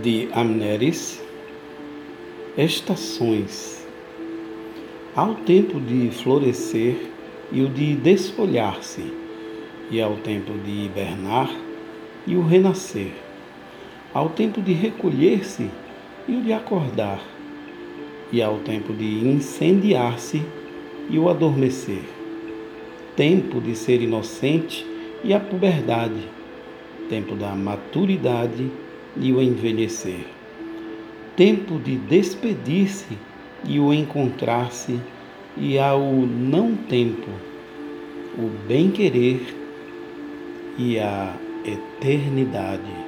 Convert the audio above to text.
de Amneris, estações. Há o tempo de florescer e o de desfolhar-se, e há o tempo de hibernar e o renascer. Há o tempo de recolher-se e o de acordar, e há o tempo de incendiar-se e o adormecer. Tempo de ser inocente e a puberdade, tempo da maturidade e o envelhecer. Tempo de despedir-se e o encontrar-se, e ao não tempo, o bem-querer e a eternidade.